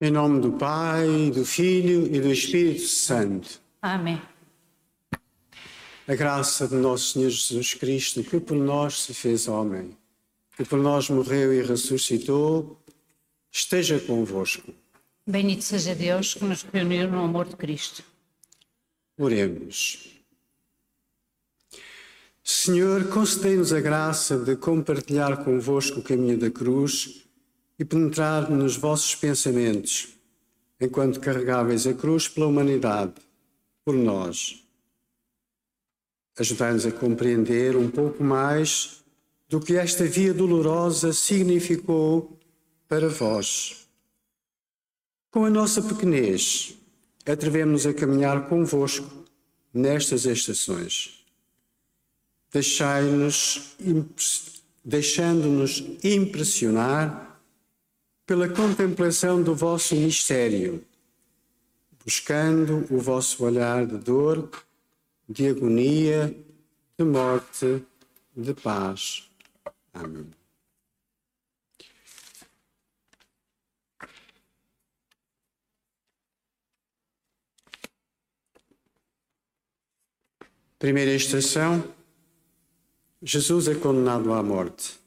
Em nome do Pai, do Filho e do Espírito Santo. Amém. A graça de nosso Senhor Jesus Cristo, que por nós se fez homem, que por nós morreu e ressuscitou, esteja convosco. Bendito seja Deus que nos reuniu no amor de Cristo. Oremos. Senhor, concedei-nos a graça de compartilhar convosco o caminho da cruz e penetrar nos vossos pensamentos, enquanto carregáveis a cruz pela humanidade, por nós. Ajudai-nos a compreender um pouco mais do que esta via dolorosa significou para vós. Com a nossa pequenez, atrevemos-nos a caminhar convosco nestas estações. Deixai-nos, deixando-nos impressionar pela contemplação do vosso mistério, buscando o vosso olhar de dor, de agonia, de morte, de paz. Amém. Primeira estação: Jesus é condenado à morte.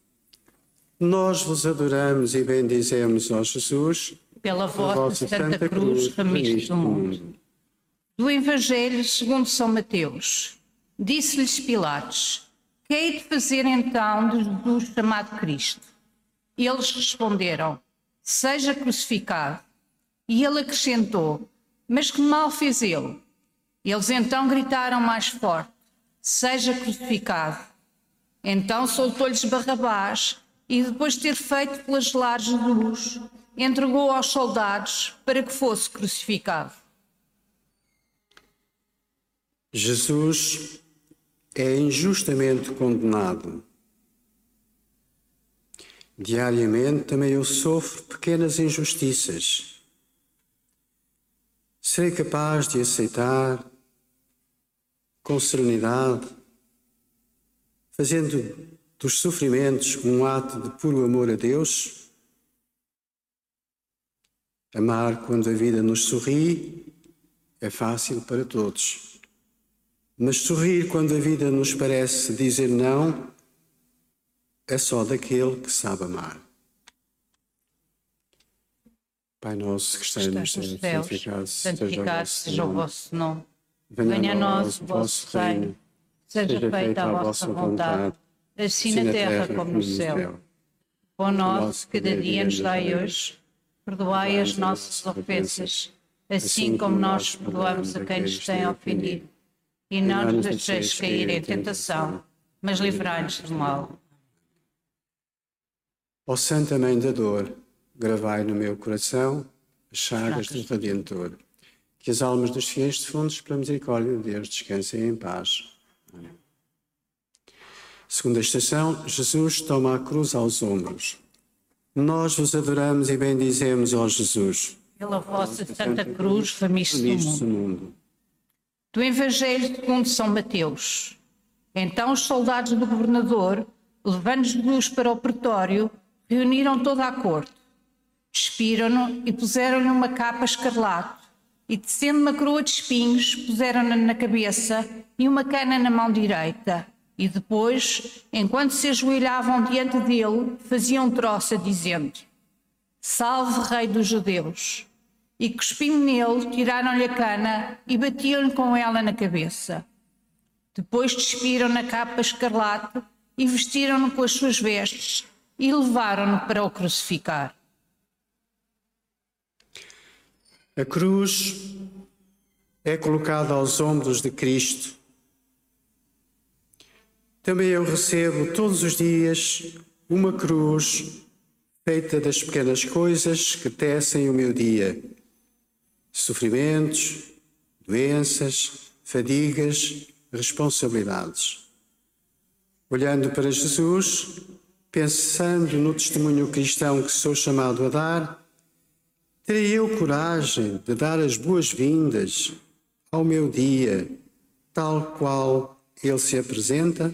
Nós vos adoramos e bendizemos, ó Jesus, Pela vossa Santa Cruz, remistos do mundo. Do Evangelho segundo São Mateus. Disse-lhes Pilatos: Que hei de fazer então de Jesus chamado Cristo? Eles responderam: Seja crucificado. E ele acrescentou: Mas que mal fez ele? Eles então gritaram mais forte: Seja crucificado. Então soltou-lhes Barrabás e, depois de ter feito flagelar Jesus, entregou aos soldados para que fosse crucificado. Jesus é injustamente condenado. Diariamente também eu sofro pequenas injustiças. Serei capaz de aceitar com serenidade, fazendo dos sofrimentos um ato de puro amor a Deus? Amar quando a vida nos sorri é fácil para todos. Mas sorrir quando a vida nos parece dizer não é só daquele que sabe amar. Pai nosso que estás nos céus, santificado, seja o vosso nome. Venha a nós o vosso reino. Seja feita a vossa vontade, assim na terra como no céu. Pão nosso cada dia nos dai hoje. Perdoai as nossas ofensas, assim como nós perdoamos a quem nos tem ofendido. E não nos deixeis cair em tentação, mas livrai-nos do mal. Ó Santa Mãe da Dor, gravai no meu coração as chagas do Redentor. Que as almas dos fiéis defuntos, pela misericórdia de Deus, descansem em paz. Amém. Segunda estação, Jesus toma a cruz aos ombros. Nós vos adoramos e bendizemos, ó Jesus. Pela vossa Santa Cruz, remistos do mundo. Do Evangelho segundo São Mateus. Então os soldados do governador, levando Jesus para o pretório, reuniram toda a corte. Despiram-no e puseram-lhe uma capa escarlate e, tecendo uma coroa de espinhos, puseram-na na cabeça e uma cana na mão direita. E depois, enquanto se ajoelhavam diante dele, faziam troça, dizendo: Salve, Rei dos Judeus! E cuspindo nele, tiraram-lhe a cana e batiam-lhe com ela na cabeça. Depois despiram na capa escarlate e vestiram-no com as suas vestes e levaram-no para o crucificar. A cruz é colocada aos ombros de Cristo. Também eu recebo todos os dias uma cruz feita das pequenas coisas que tecem o meu dia: sofrimentos, doenças, fadigas, responsabilidades. Olhando para Jesus, pensando no testemunho cristão que sou chamado a dar, Terei eu coragem de dar as boas-vindas ao meu dia, tal qual ele se apresenta?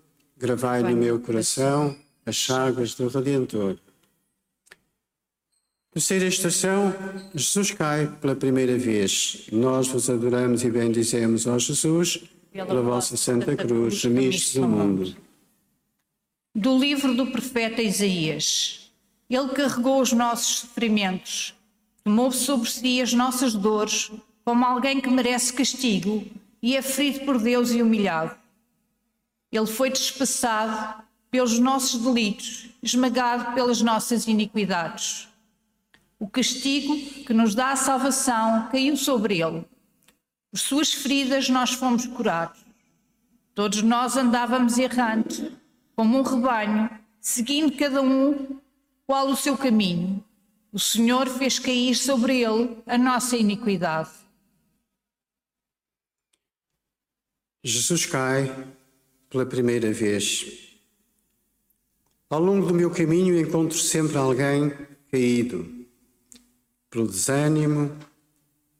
gravai no meu coração as chagas do Redentor. Terceira estação, Jesus cai pela primeira vez. Nós vos adoramos e bendizemos, ó Jesus, pela vossa Santa Cruz, remistes do mundo. Do livro do profeta Isaías. Ele carregou os nossos sofrimentos, tomou sobre si as nossas dores, como alguém que merece castigo e é ferido por Deus e humilhado. Ele foi despassado pelos nossos delitos, esmagado pelas nossas iniquidades. O castigo que nos dá a salvação caiu sobre ele. Por suas feridas nós fomos curados. Todos nós andávamos errantes, como um rebanho, seguindo cada um qual o seu caminho. O Senhor fez cair sobre ele a nossa iniquidade. Jesus cai pela primeira vez. Ao longo do meu caminho encontro sempre alguém caído pelo desânimo,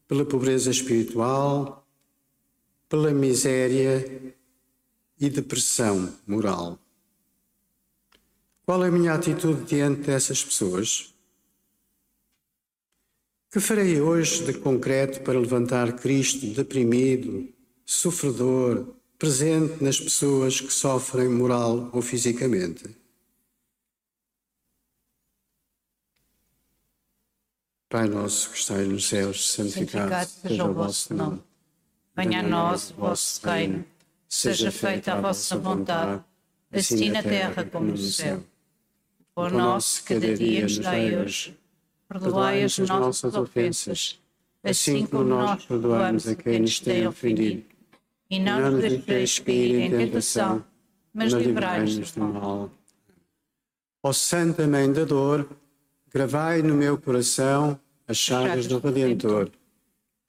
pela pobreza espiritual, pela miséria e depressão moral. Qual é a minha atitude diante dessas pessoas? Que farei hoje de concreto para levantar Cristo deprimido, sofredor, presente nas pessoas que sofrem moral ou fisicamente? Pai nosso que estais nos céus, santificado, seja o vosso nome. Venha a nós o vosso reino. Seja feita a vossa vontade, assim na terra como no céu. O nosso cada dia nos dai hoje. Perdoai as nossas ofensas, assim como nós perdoamos a quem nos tem ofendido. E não nos deixeis cair em tentação, mas livrai-nos do mal. Ó Santa Mãe da Dor, Gravai no meu coração as chagas do Redentor.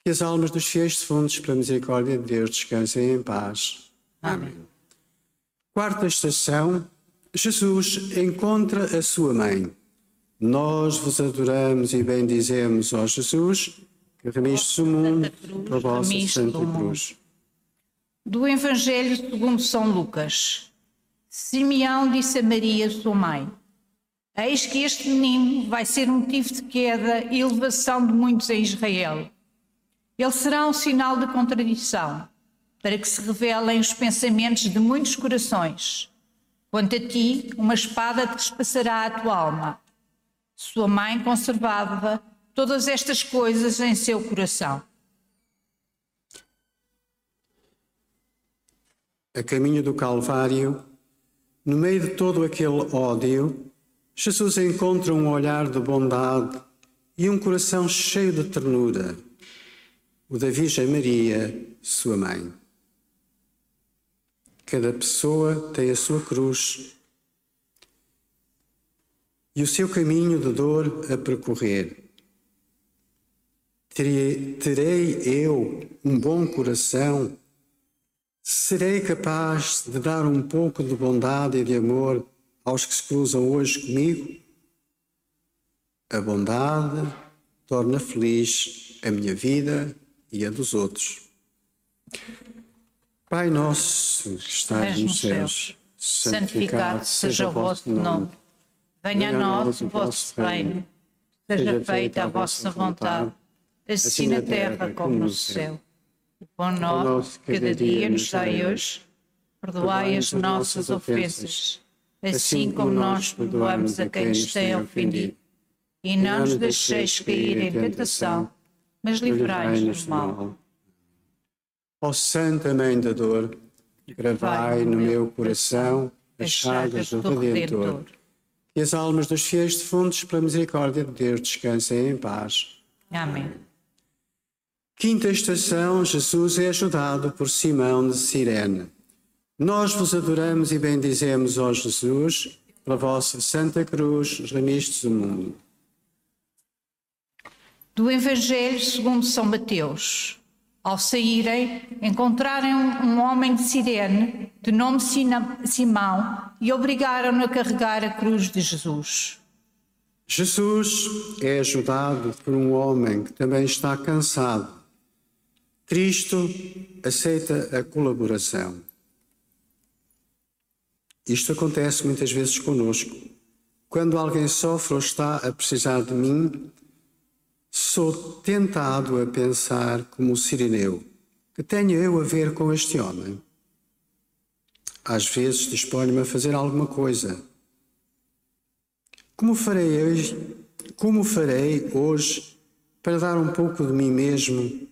Que as almas dos fiéis defuntos, pela misericórdia de Deus, descansem em paz. Amém. Quarta estação: Jesus encontra a sua mãe. Nós vos adoramos e bendizemos, ó Jesus, que remistes o mundo pela vossa Santa Cruz. Do Evangelho segundo São Lucas. Simeão disse a Maria, sua mãe: Eis que este menino vai ser motivo de queda e elevação de muitos em Israel. Ele será um sinal de contradição, para que se revelem os pensamentos de muitos corações. Quanto a ti, uma espada despassará a tua alma. Sua mãe conservava todas estas coisas em seu coração. A caminho do Calvário, no meio de todo aquele ódio, Jesus encontra um olhar de bondade e um coração cheio de ternura, o da Virgem Maria, sua mãe. Cada pessoa tem a sua cruz e o seu caminho de dor a percorrer. Terei, eu um bom coração? Serei capaz de dar um pouco de bondade e de amor aos que se cruzam hoje comigo, a bondade torna feliz a minha vida e a dos outros. Pai nosso que estás nos céus, santificado seja o vosso nome. Venha a nós o vosso reino. Seja feita a vossa vontade, assim na terra como no céu. O pão nosso cada dia nos dai hoje. Perdoai as nossas ofensas assim como nós perdoamos a quem nos tem ofendido. E não nos deixeis cair em tentação, mas livrai-nos do mal. Ó Santa Mãe da Dor, gravai no meu coração as chagas do Redentor. Que as almas dos fiéis defuntos, pela misericórdia de Deus, descansem em paz. Amém. Quinta estação: Jesus é ajudado por Simão de Sirene. Nós vos adoramos e bendizemos, ó Jesus, pela vossa Santa Cruz, os remistos do mundo. Do Evangelho segundo São Mateus. Ao saírem, encontraram um homem de Sirene, de nome Simão, e obrigaram-no a carregar a cruz de Jesus. Jesus é ajudado por um homem que também está cansado. Cristo aceita a colaboração. Isto acontece muitas vezes conosco. Quando alguém sofre ou está a precisar de mim, sou tentado a pensar como o sirineu, que tenho eu a ver com este homem. Às vezes disponho-me a fazer alguma coisa. Como farei hoje, como farei hoje para dar um pouco de mim mesmo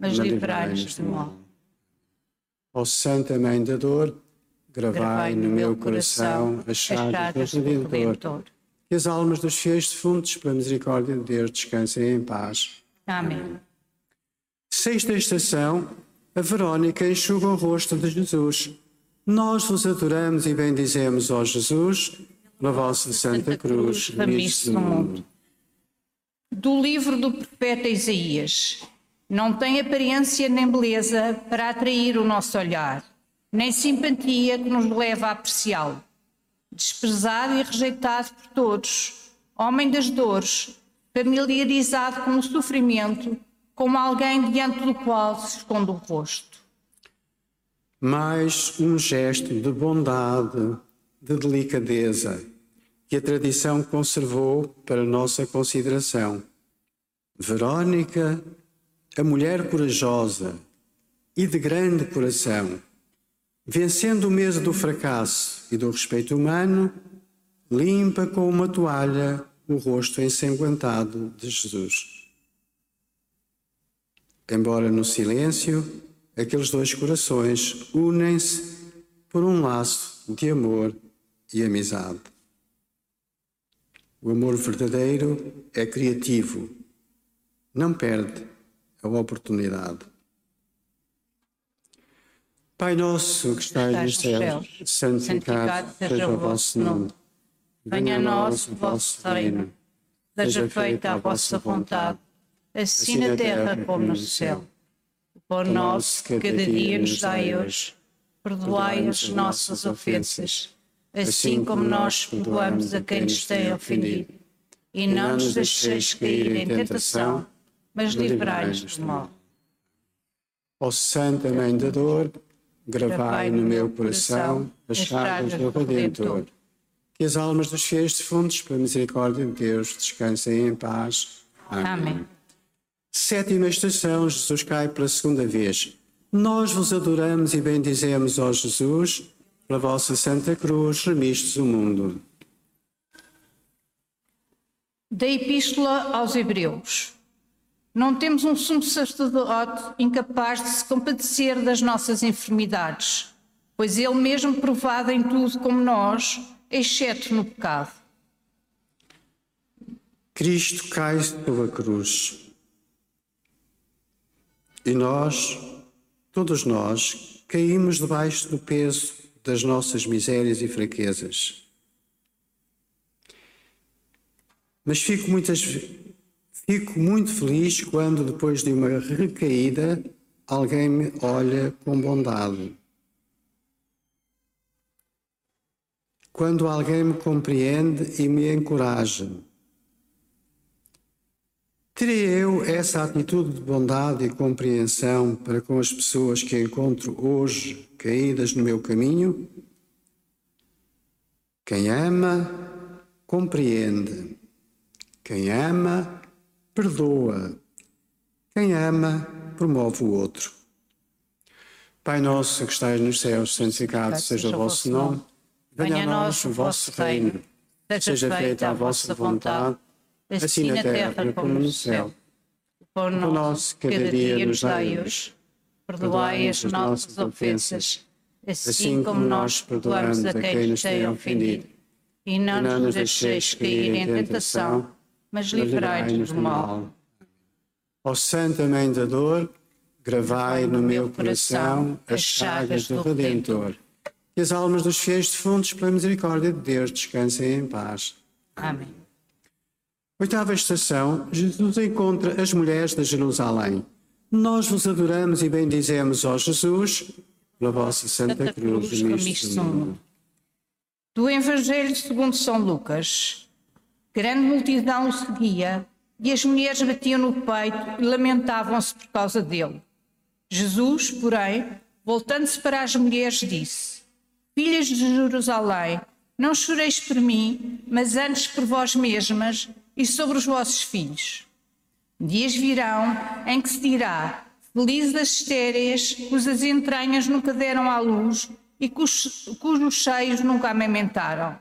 mas livrai-nos do mal. Ó Santa Mãe da Dor, Gravai no meu coração as chagas do Redentor. Que as almas dos fiéis defuntos, pela misericórdia de Deus, descansem em paz. Amém. Sexta estação, a Verónica enxuga o rosto de Jesus. Nós vos adoramos e bendizemos, ó Jesus, na vossa Santa Cruz, remisso do mundo. Do livro do profeta Isaías. Não tem aparência nem beleza para atrair o nosso olhar nem simpatia que nos leva a apreciá-lo. Desprezado e rejeitado por todos, homem das dores, familiarizado com o sofrimento, como alguém diante do qual se esconde o rosto. Mais um gesto de bondade, de delicadeza, que a tradição conservou para nossa consideração. Verónica, a mulher corajosa e de grande coração, Vencendo o medo do fracasso e do respeito humano, limpa com uma toalha o rosto ensanguentado de Jesus. Embora no silêncio, aqueles dois corações unem-se por um laço de amor e amizade. O amor verdadeiro é criativo, não perde a oportunidade. Pai nosso que estais nos céus, santificado seja o vosso nome. Venha a nós o vosso reino. Seja feita a vossa vontade, assim na terra como no céu. O pão nosso que cada dia nos dai hoje. Perdoai as nossas ofensas, assim como nós perdoamos a quem nos tem ofendido. E não nos deixeis cair em tentação, mas livrai-nos do mal. Ó Santa Mãe da Dor, gravai no meu coração as chagas do Redentor. Que as almas dos fiéis defuntos, pela misericórdia de Deus, descansem em paz. Amém. Amém. Sétima estação, Jesus cai pela segunda vez. Nós vos adoramos e bendizemos, ó Jesus, pela vossa Santa Cruz, remistes o mundo. Da Epístola aos Hebreus. Não temos um sumo sacerdote incapaz de se compadecer das nossas enfermidades, pois ele mesmo provado em tudo como nós, exceto no pecado. Cristo cai pela cruz. E nós, todos nós, caímos debaixo do peso das nossas misérias e fraquezas. Mas fico muitas Fico muito feliz quando, depois de uma recaída, alguém me olha com bondade. Quando alguém me compreende e me encoraja. Terei eu essa atitude de bondade e compreensão para com as pessoas que encontro hoje caídas no meu caminho? Quem ama, compreende. Quem ama, perdoa. Quem ama, promove o outro. Pai nosso que estais nos céus, santificado seja o vosso nome. Venha a nós o vosso reino. Seja feita a vossa vontade, assim na terra como no céu. pão nosso cada dia nos dai hoje. Perdoai as nossas ofensas, assim, assim como nós perdoamos a quem nos tem ofendido. E não nos deixeis cair em tentação, mas livrai-nos do mal. Ó Santa Mãe da Dor, gravai no meu coração as chagas do Redentor. Que as almas dos fiéis defuntos, pela misericórdia de Deus, descansem em paz. Amém. Oitava estação, Jesus encontra as mulheres de Jerusalém. Nós vos adoramos e bendizemos, ó Jesus, pela vossa Santa, Santa Cruz, Cruz do mundo. Do Evangelho segundo São Lucas. Grande multidão o seguia e as mulheres batiam no peito e lamentavam-se por causa dele. Jesus, porém, voltando-se para as mulheres, disse: Filhas de Jerusalém, não choreis por mim, mas antes por vós mesmas e sobre os vossos filhos. Dias virão em que se dirá: Felizes as estéreis, cujas entranhas nunca deram à luz e cujos, cujos seios nunca amamentaram.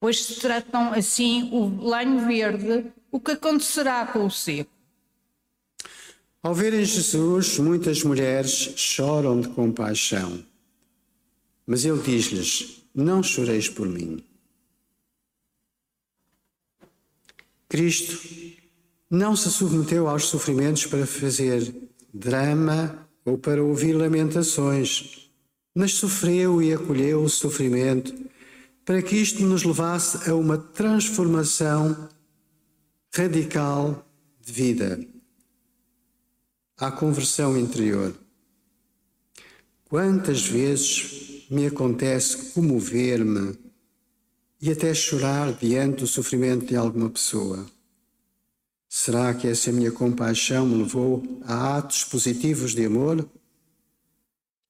Pois se tratam assim o lenho verde, o que acontecerá com o seco? Ao verem Jesus, muitas mulheres choram de compaixão. Mas ele diz-lhes: Não choreis por mim. Cristo não se submeteu aos sofrimentos para fazer drama ou para ouvir lamentações, mas sofreu e acolheu o sofrimento para que isto nos levasse a uma transformação radical de vida, à conversão interior. Quantas vezes me acontece comover-me e até chorar diante do sofrimento de alguma pessoa? Será que essa minha compaixão me levou a atos positivos de amor?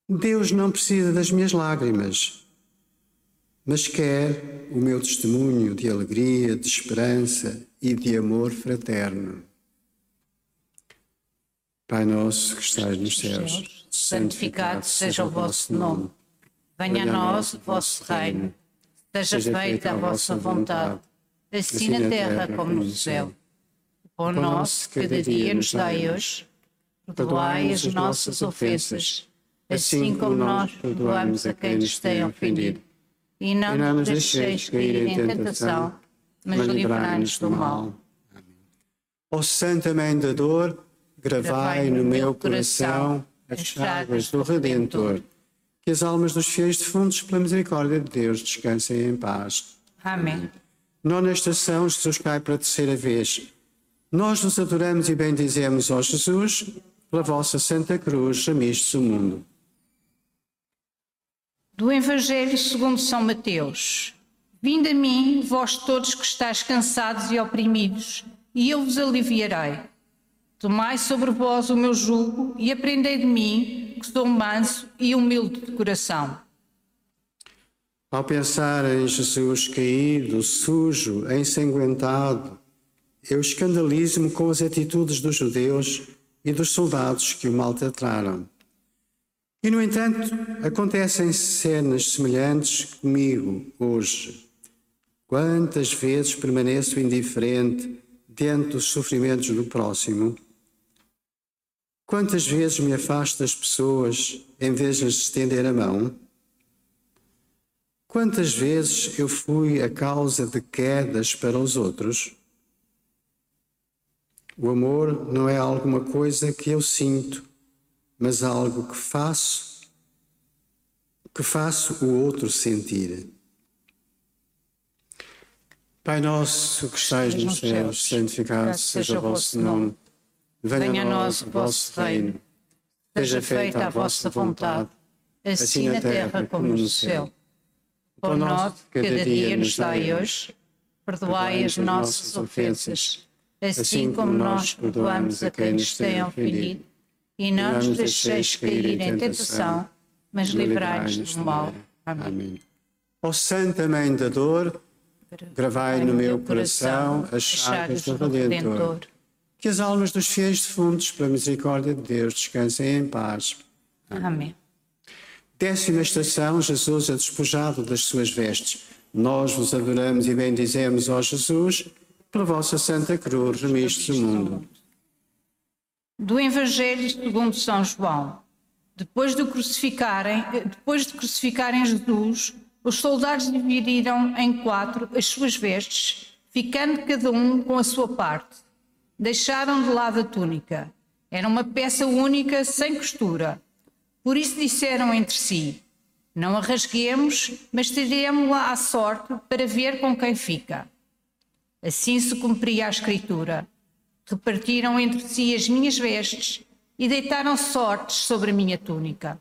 Deus não precisa das minhas lágrimas, mas quer o meu testemunho de alegria, de esperança e de amor fraterno. Pai nosso que estás nos céus, santificado seja o vosso nome. Venha a nós o vosso reino. Seja feita a vossa vontade, assim na terra como no céu. O nosso cada dia nos dai hoje. Perdoai as nossas ofensas, assim como nós perdoamos a quem nos tem ofendido. E não nos deixeis cair em tentação, mas livrai-nos do mal. Ó Santa Mãe da Dor, gravai no meu coração as chagas do Redentor. Que as almas dos fiéis defuntos, pela misericórdia de Deus, descansem em paz. Amém. Nona estação, Jesus cai pela terceira vez. Nós vos adoramos e bendizemos, ó Jesus, pela vossa Santa Cruz, remistes o mundo. Do Evangelho segundo São Mateus. Vinde a mim, vós todos que estáis cansados e oprimidos, e eu vos aliviarei. Tomai sobre vós o meu jugo e aprendei de mim, que sou manso e humilde de coração. Ao pensar em Jesus caído, sujo, ensanguentado, eu escandalizo-me com as atitudes dos judeus e dos soldados que o maltrataram. E, no entanto, acontecem cenas semelhantes comigo hoje. Quantas vezes permaneço indiferente diante dos sofrimentos do próximo? Quantas vezes me afasto das pessoas em vez de lhes estender a mão? Quantas vezes eu fui a causa de quedas para os outros? O amor não é alguma coisa que eu sinto, mas algo que faço, que faço o outro sentir. Pai nosso que estais nos céus, santificado seja o vosso nome. Venha a nós o vosso reino. Seja feita a vossa vontade, assim na terra como no céu. Pão nosso cada dia nos dai hoje. Perdoai as nossas ofensas assim como nós perdoamos a quem nos tem ofendido, e não nos deixeis cair em tentação, mas livrai-nos do mal. Amém. Ó Santa Mãe da Dor, gravai no meu coração as chagas do Redentor. Que as almas dos fiéis defuntos, pela misericórdia de Deus, descansem em paz. Amém. Décima estação, Jesus é despojado das suas vestes. Nós vos adoramos e bendizemos, ó Jesus, pela vossa Santa Cruz, remistes o mundo. Do Evangelho segundo São João. Depois de crucificarem, depois de crucificarem Jesus, os soldados dividiram em quatro as suas vestes, ficando cada um com a sua parte. Deixaram de lado a túnica. Era uma peça única, sem costura. Por isso disseram entre si: Não a rasguemos, mas tiremos-la à sorte para ver com quem fica. Assim se cumpria a Escritura. Repartiram entre si as minhas vestes e deitaram sortes sobre a minha túnica.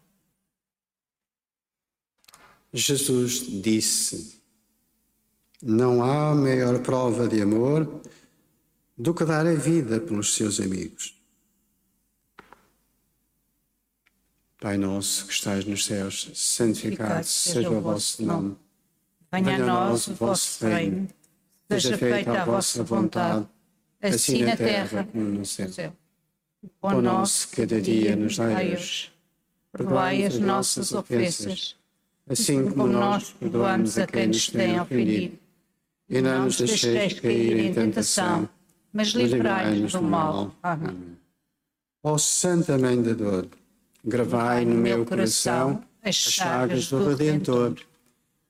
Jesus disse: Não há maior prova de amor do que dar a vida pelos seus amigos. Pai nosso que estais nos céus, santificado seja o vosso nome. Venha a nós o vosso reino. Seja feita a vossa vontade assim, assim na terra como no céu. O pão nosso cada dia nos dai hoje. Perdoai as nossas ofensas, assim, assim como nós perdoamos a quem nos tem ofendido. E não nos deixeis cair em tentação, mas livrai-nos do mal. Amém. Ó Santa Mãe da Dor, gravai no meu coração as chagas do Redentor,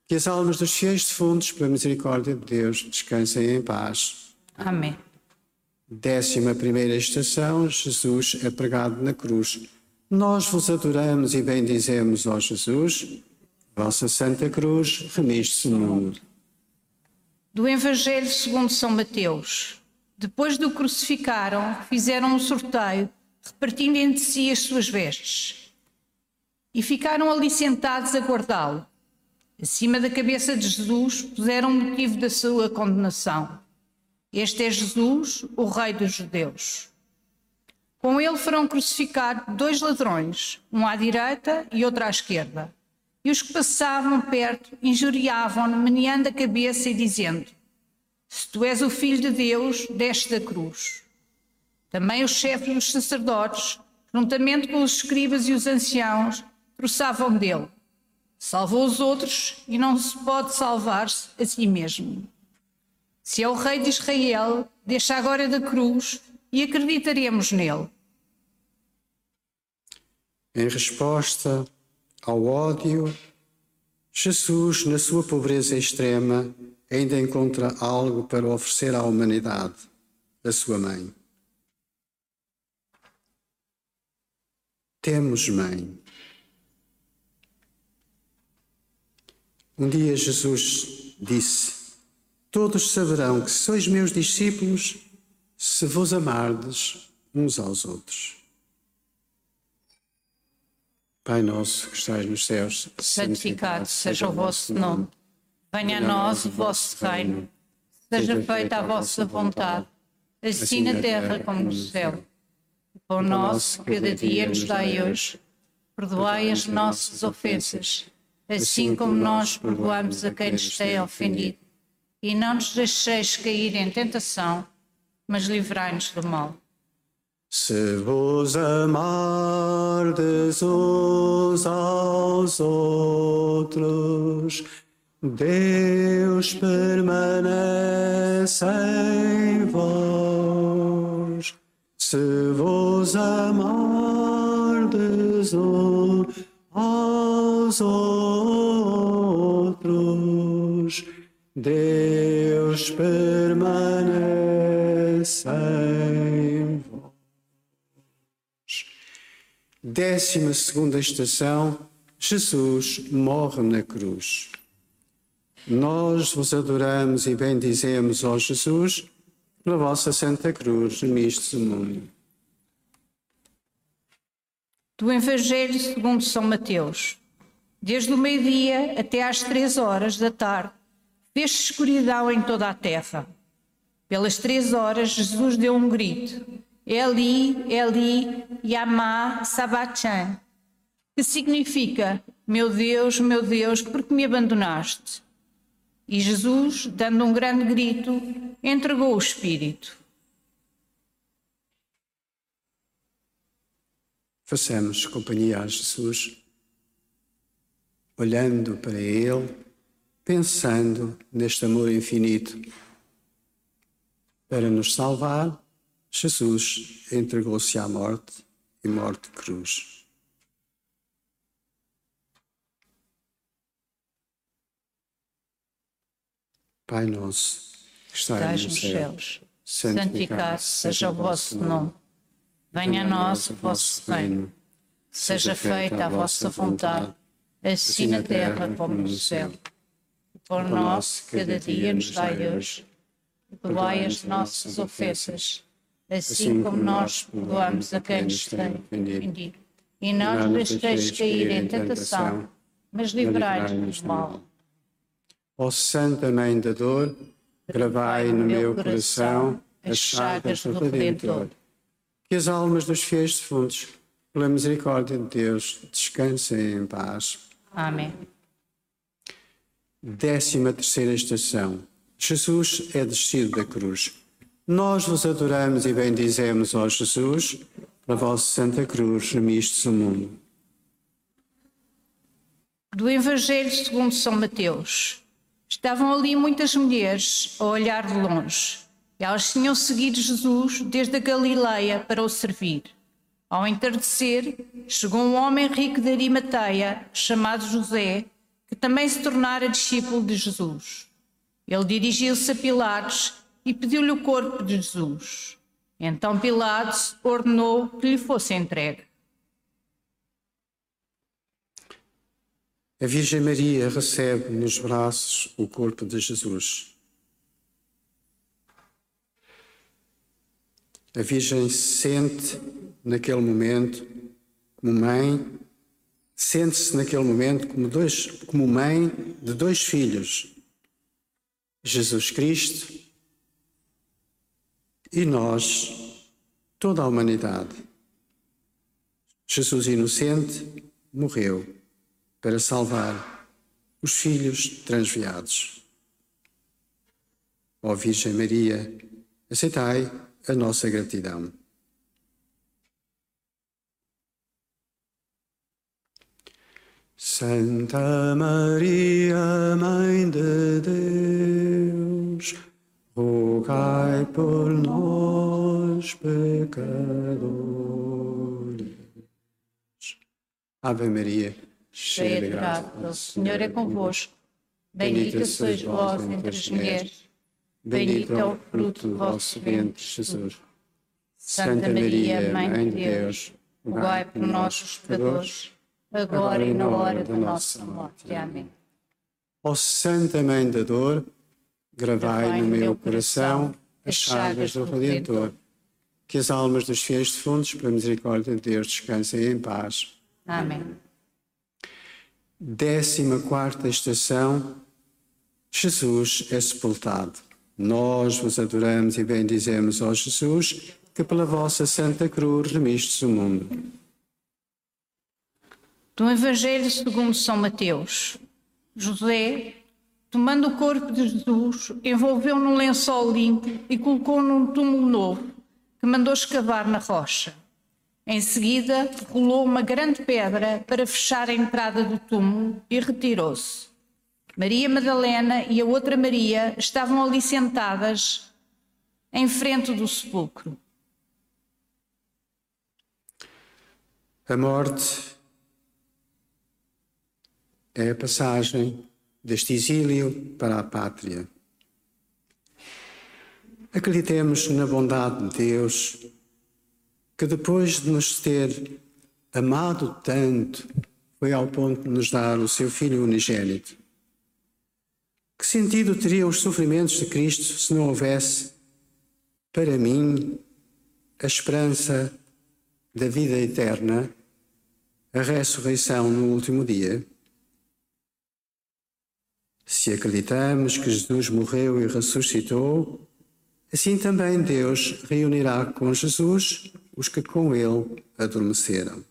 que as almas dos fiéis defuntos, pela misericórdia de Deus, descansem em paz. Amém. Décima primeira estação, Jesus é pregado na cruz. Nós vos adoramos e bendizemos, ó Jesus, vossa Santa Cruz, remiste-se no mundo. Do Evangelho segundo São Mateus. Depois do crucificaram, fizeram um sorteio, repartindo entre si as suas vestes. E ficaram ali sentados a guardá-lo. Acima da cabeça de Jesus puseram o motivo da sua condenação este é Jesus, o Rei dos Judeus. Com ele foram crucificados dois ladrões, um à direita e outro à esquerda. E os que passavam perto injuriavam-no, meneando a cabeça e dizendo: Se tu és o Filho de Deus, desce da cruz. Também os chefes dos sacerdotes, juntamente com os escribas e os anciãos, troçavam dele. Salvou os outros e não se pode salvar-se a si mesmo. Se é o Rei de Israel, deixa agora da cruz e acreditaremos nele. Em resposta ao ódio, Jesus, na sua pobreza extrema, ainda encontra algo para oferecer à humanidade, a sua mãe. Temos mãe. Um dia Jesus disse: Todos saberão que sois meus discípulos se vos amardes uns aos outros. Pai nosso que estais nos céus, santificado seja o vosso nome. Venha a nós o vosso reino. Seja feita a vossa vontade, assim, na terra como no céu. O pão nosso cada dia nos dai hoje. Perdoai as nossas ofensas, assim como nós perdoamos a quem nos tem ofendido e não nos deixeis cair em tentação, mas livrai-nos do mal. Se vos amardes uns aos outros, Deus permanece em vós. Se vos amardes uns aos outros, Deus permanece em vós. Décima segunda estação, Jesus morre na cruz. Nós vos adoramos e bendizemos, ó Jesus, pela vossa Santa Cruz, remistes o mundo. Do Evangelho segundo São Mateus. Desde o meio-dia até às três horas da tarde, Fez escuridão em toda a terra. Pelas três horas, Jesus deu um grito: Eli, Eli, Yamá, Sabachan, que significa: Meu Deus, meu Deus, por que me abandonaste? E Jesus, dando um grande grito, entregou o Espírito. Façamos companhia a Jesus, olhando para Ele pensando neste amor infinito para nos salvar Jesus entregou-se à morte e morte cruz. Pai nosso, que estás nos céus, santificado seja o vosso nome. Venha a nós o vosso reino. Seja feita a vossa vontade, assim na terra como no céu. Por nós, cada dia nos dai hoje. Perdoai as nossas ofensas, assim como nós perdoamos a quem nos tem ofendido. E não nos deixeis cair em tentação, mas livrai-nos do mal. Ó Santa Mãe da Dor, gravai no meu coração as chagas do Redentor. Que as almas dos fiéis defuntos, pela misericórdia de Deus, descansem em paz. Amém. Décima terceira estação. Jesus é descido da cruz. Nós vos adoramos e bendizemos, ó Jesus, a vossa Santa Cruz, remistes o mundo. Do Evangelho segundo São Mateus. Estavam ali muitas mulheres a olhar de longe. E elas tinham seguido Jesus desde a Galileia para o servir. Ao entardecer, chegou um homem rico de Arimateia, chamado José, também se tornara discípulo de Jesus. Ele dirigiu-se a Pilatos e pediu-lhe o corpo de Jesus. Então Pilatos ordenou que lhe fosse entregue. A Virgem Maria recebe nos braços o corpo de Jesus. A Virgem sente naquele momento como mãe, sente-se naquele momento como, dois, como mãe de dois filhos, Jesus Cristo e nós, toda a humanidade. Jesus inocente morreu para salvar os filhos transviados. Ó Virgem Maria, aceitai a nossa gratidão. Santa Maria, Mãe de Deus, rogai por nós, pecadores. Ave Maria cheia de graça, o Senhor é convosco. Bendita sois vós entre as mulheres, bendito é o fruto do vosso ventre, Jesus. Santa Maria, Mãe de Deus, rogai por nós, os pecadores, agora e na hora da nossa morte. Amém. Ó Santa Mãe da Dor, gravai no meu coração as chagas do Redentor, que as almas dos fiéis defuntos, pela misericórdia de Deus, descansem em paz. Amém. Décima quarta estação, Jesus é sepultado. Nós vos adoramos e bendizemos, ó Jesus, que pela vossa Santa Cruz remistes o mundo. Do Evangelho segundo São Mateus, José, tomando o corpo de Jesus, envolveu num lençol limpo e colocou num túmulo novo, que mandou escavar na rocha. Em seguida, rolou uma grande pedra para fechar a entrada do túmulo e retirou-se. Maria Madalena e a outra Maria estavam ali sentadas em frente do sepulcro. A morte é a passagem deste exílio para a pátria. Acreditemos na bondade de Deus que depois de nos ter amado tanto, foi ao ponto de nos dar o seu Filho unigênito. Que sentido teriam os sofrimentos de Cristo se não houvesse, para mim, a esperança da vida eterna, a ressurreição no último dia? Se acreditamos que Jesus morreu e ressuscitou, assim também Deus reunirá com Jesus os que com ele adormeceram.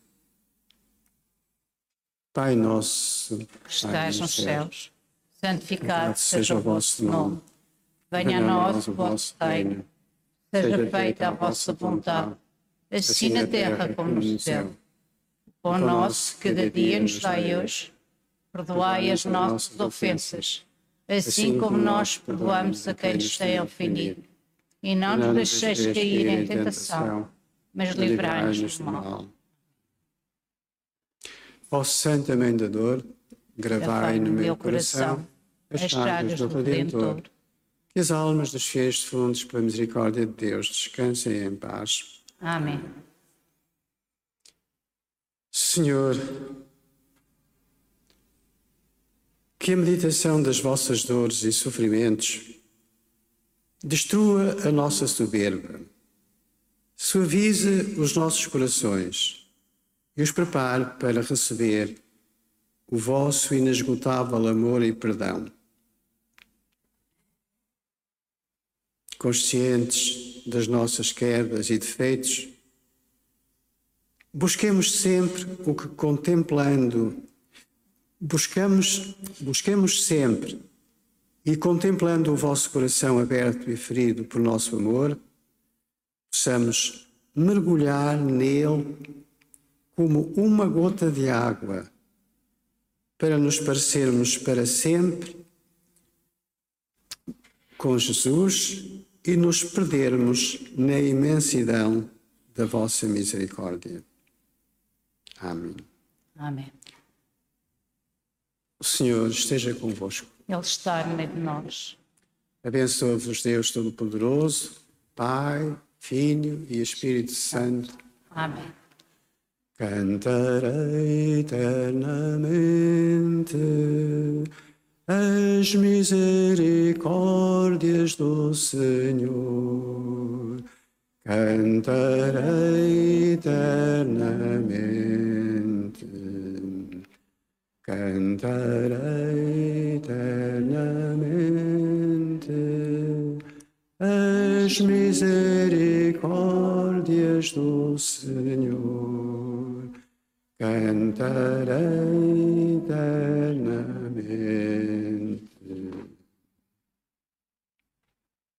Pai nosso, que estás nos céus, santificado seja o vosso nome. Venha a nós o vosso reino. Seja feita a vossa vontade, assim na terra como no céu. O pão nosso cada dia nos dai hoje. Perdoai as nossas ofensas, assim como nós perdoamos a quem nos tem ofendido e não nos deixeis cair em tentação, mas livrai-nos do mal. Ó da Dor, gravai no meu coração as chagas do Redentor. Que as almas dos fiéis defuntos, pela misericórdia de Deus, descansem em paz. Amém. Senhor, que a meditação das vossas dores e sofrimentos destrua a nossa soberba, suavize os nossos corações e os prepare para receber o vosso inesgotável amor e perdão. Conscientes das nossas quedas e defeitos, busquemos sempre o que contemplando, buscamos, busquemos sempre e contemplando o vosso coração aberto e ferido por nosso amor, possamos mergulhar nele como uma gota de água, para nos parecermos para sempre com Jesus e nos perdermos na imensidão da vossa misericórdia. Amém. Amém. O Senhor esteja convosco. Ele está no meio de nós. Abençoe-vos Deus Todo-Poderoso, Pai, Filho e Espírito Santo. Amém. Cantarei eternamente as misericórdias do Senhor. Cantarei eternamente. Cantarei eternamente as misericórdias do Senhor. Cantarei eternamente.